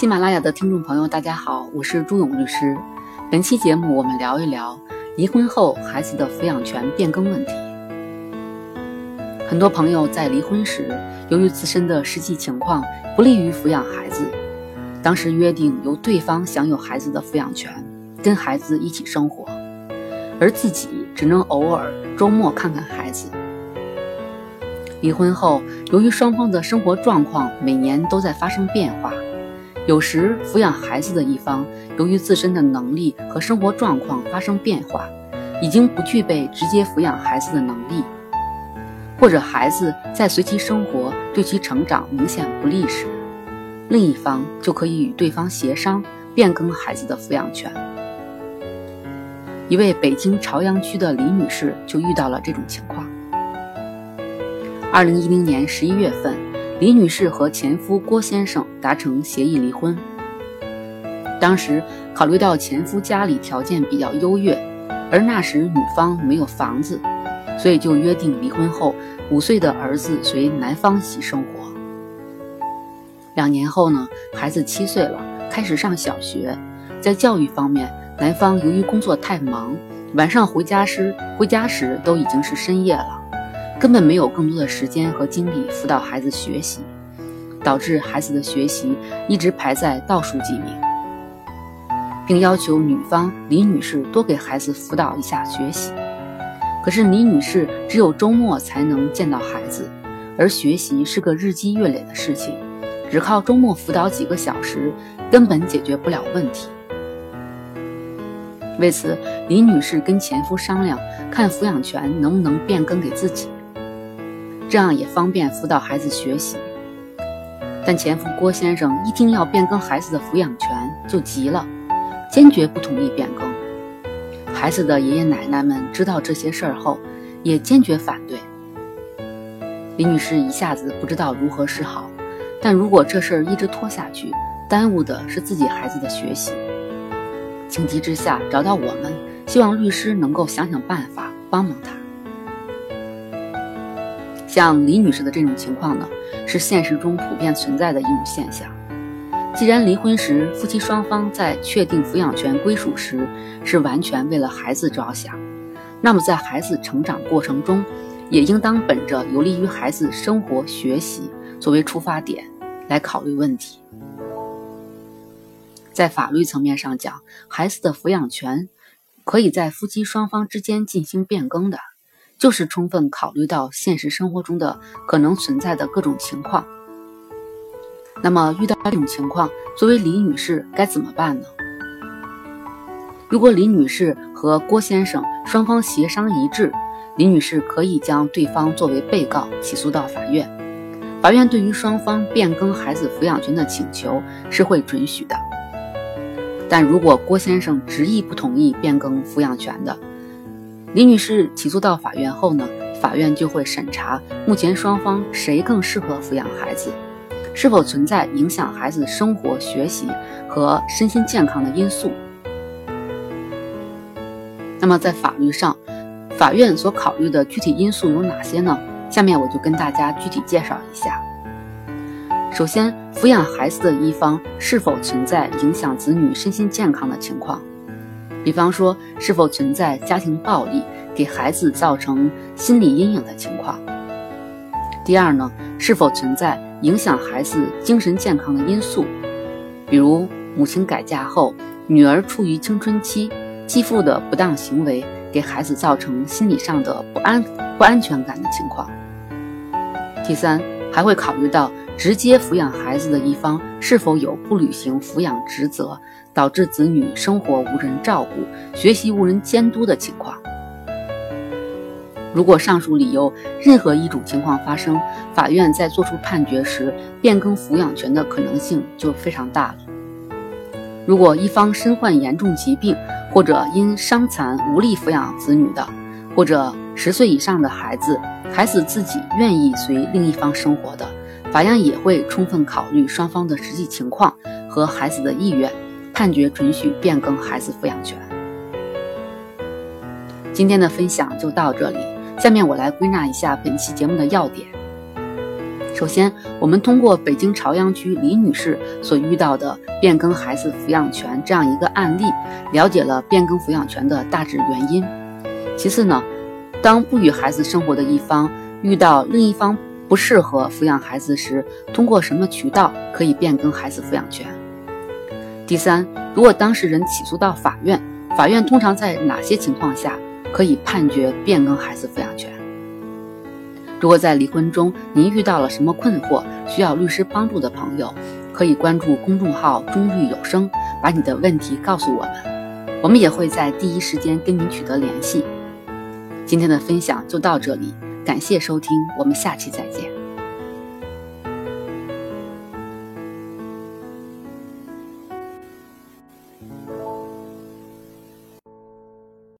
喜马拉雅的听众朋友，大家好，我是朱勇律师。本期节目我们聊一聊离婚后孩子的抚养权变更问题。很多朋友在离婚时，由于自身的实际情况不利于抚养孩子，当时约定由对方享有孩子的抚养权，跟孩子一起生活，而自己只能偶尔周末看看孩子。离婚后，由于双方的生活状况每年都在发生变化。有时抚养孩子的一方，由于自身的能力和生活状况发生变化，已经不具备直接抚养孩子的能力，或者孩子在随其生活对其成长明显不利时，另一方就可以与对方协商变更孩子的抚养权。一位北京朝阳区的李女士就遇到了这种情况。二零一零年十一月份。李女士和前夫郭先生达成协议离婚。当时考虑到前夫家里条件比较优越，而那时女方没有房子，所以就约定离婚后五岁的儿子随男方一起生活。两年后呢，孩子七岁了，开始上小学。在教育方面，男方由于工作太忙，晚上回家时回家时都已经是深夜了。根本没有更多的时间和精力辅导孩子学习，导致孩子的学习一直排在倒数几名，并要求女方李女士多给孩子辅导一下学习。可是李女士只有周末才能见到孩子，而学习是个日积月累的事情，只靠周末辅导几个小时根本解决不了问题。为此，李女士跟前夫商量，看抚养权能不能变更给自己。这样也方便辅导孩子学习，但前夫郭先生一听要变更孩子的抚养权就急了，坚决不同意变更。孩子的爷爷奶奶们知道这些事儿后，也坚决反对。李女士一下子不知道如何是好，但如果这事儿一直拖下去，耽误的是自己孩子的学习。情急之下找到我们，希望律师能够想想办法帮帮他。像李女士的这种情况呢，是现实中普遍存在的一种现象。既然离婚时夫妻双方在确定抚养权归属时是完全为了孩子着想，那么在孩子成长过程中，也应当本着有利于孩子生活学习作为出发点来考虑问题。在法律层面上讲，孩子的抚养权可以在夫妻双方之间进行变更的。就是充分考虑到现实生活中的可能存在的各种情况。那么遇到这种情况，作为李女士该怎么办呢？如果李女士和郭先生双方协商一致，李女士可以将对方作为被告起诉到法院，法院对于双方变更孩子抚养权的请求是会准许的。但如果郭先生执意不同意变更抚养权的，李女士起诉到法院后呢，法院就会审查目前双方谁更适合抚养孩子，是否存在影响孩子生活、学习和身心健康的因素。那么在法律上，法院所考虑的具体因素有哪些呢？下面我就跟大家具体介绍一下。首先，抚养孩子的一方是否存在影响子女身心健康的情况。比方说，是否存在家庭暴力给孩子造成心理阴影的情况？第二呢，是否存在影响孩子精神健康的因素？比如母亲改嫁后，女儿处于青春期，继父的不当行为给孩子造成心理上的不安、不安全感的情况。第三，还会考虑到。直接抚养孩子的一方是否有不履行抚养职责，导致子女生活无人照顾、学习无人监督的情况？如果上述理由任何一种情况发生，法院在作出判决时，变更抚养权的可能性就非常大了。如果一方身患严重疾病，或者因伤残无力抚养子女的，或者十岁以上的孩子，孩子自己愿意随另一方生活的。法院也会充分考虑双方的实际情况和孩子的意愿，判决准许变更孩子抚养权。今天的分享就到这里，下面我来归纳一下本期节目的要点。首先，我们通过北京朝阳区李女士所遇到的变更孩子抚养权这样一个案例，了解了变更抚养权的大致原因。其次呢，当不与孩子生活的一方遇到另一方不适合抚养孩子时，通过什么渠道可以变更孩子抚养权？第三，如果当事人起诉到法院，法院通常在哪些情况下可以判决变更孩子抚养权？如果在离婚中您遇到了什么困惑，需要律师帮助的朋友，可以关注公众号“中律有声”，把你的问题告诉我们，我们也会在第一时间跟您取得联系。今天的分享就到这里，感谢收听，我们下期再见。